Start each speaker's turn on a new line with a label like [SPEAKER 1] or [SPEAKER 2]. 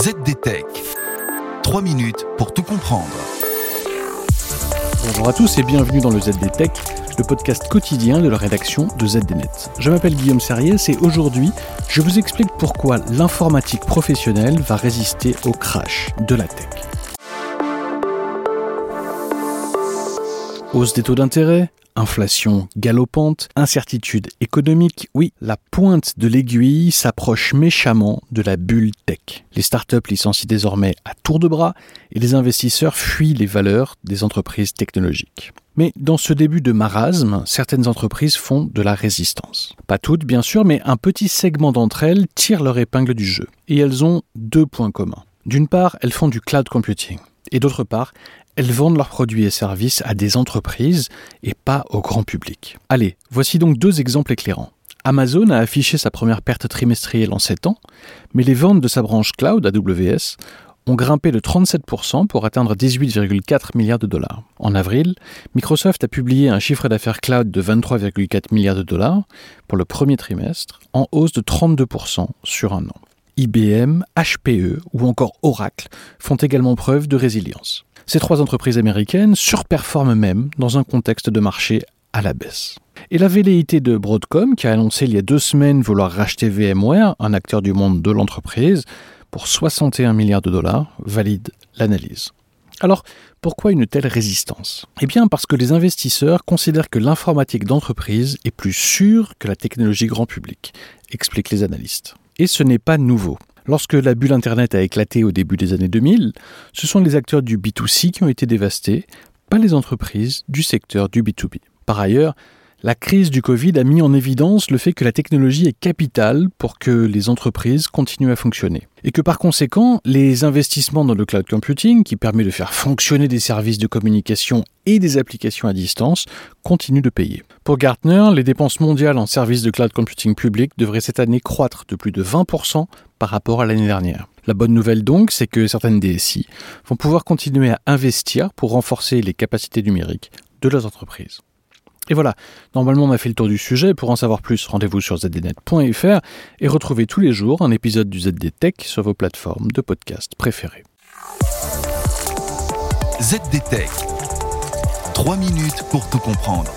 [SPEAKER 1] ZDTech. 3 minutes pour tout comprendre.
[SPEAKER 2] Bonjour à tous et bienvenue dans le ZDTech, le podcast quotidien de la rédaction de ZDNet. Je m'appelle Guillaume Serriès et aujourd'hui, je vous explique pourquoi l'informatique professionnelle va résister au crash de la tech. Hausse des taux d'intérêt, Inflation galopante, incertitude économique, oui, la pointe de l'aiguille s'approche méchamment de la bulle tech. Les startups licencient désormais à tour de bras et les investisseurs fuient les valeurs des entreprises technologiques. Mais dans ce début de marasme, certaines entreprises font de la résistance. Pas toutes, bien sûr, mais un petit segment d'entre elles tire leur épingle du jeu. Et elles ont deux points communs. D'une part, elles font du cloud computing. Et d'autre part, elles vendent leurs produits et services à des entreprises et pas au grand public. Allez, voici donc deux exemples éclairants. Amazon a affiché sa première perte trimestrielle en 7 ans, mais les ventes de sa branche cloud AWS ont grimpé de 37% pour atteindre 18,4 milliards de dollars. En avril, Microsoft a publié un chiffre d'affaires cloud de 23,4 milliards de dollars pour le premier trimestre, en hausse de 32% sur un an. IBM, HPE ou encore Oracle font également preuve de résilience. Ces trois entreprises américaines surperforment même dans un contexte de marché à la baisse. Et la velléité de Broadcom, qui a annoncé il y a deux semaines vouloir racheter VMware, un acteur du monde de l'entreprise, pour 61 milliards de dollars, valide l'analyse. Alors, pourquoi une telle résistance? Eh bien parce que les investisseurs considèrent que l'informatique d'entreprise est plus sûre que la technologie grand public, expliquent les analystes. Et ce n'est pas nouveau. Lorsque la bulle Internet a éclaté au début des années 2000, ce sont les acteurs du B2C qui ont été dévastés, pas les entreprises du secteur du B2B. Par ailleurs, la crise du Covid a mis en évidence le fait que la technologie est capitale pour que les entreprises continuent à fonctionner. Et que par conséquent, les investissements dans le cloud computing, qui permet de faire fonctionner des services de communication et des applications à distance, continuent de payer. Pour Gartner, les dépenses mondiales en services de cloud computing public devraient cette année croître de plus de 20% par rapport à l'année dernière. La bonne nouvelle donc, c'est que certaines DSI vont pouvoir continuer à investir pour renforcer les capacités numériques de leurs entreprises. Et voilà, normalement on a fait le tour du sujet. Pour en savoir plus, rendez-vous sur zdnet.fr et retrouvez tous les jours un épisode du ZD Tech sur vos plateformes de podcast préférées.
[SPEAKER 1] ZD Tech. 3 minutes pour tout comprendre.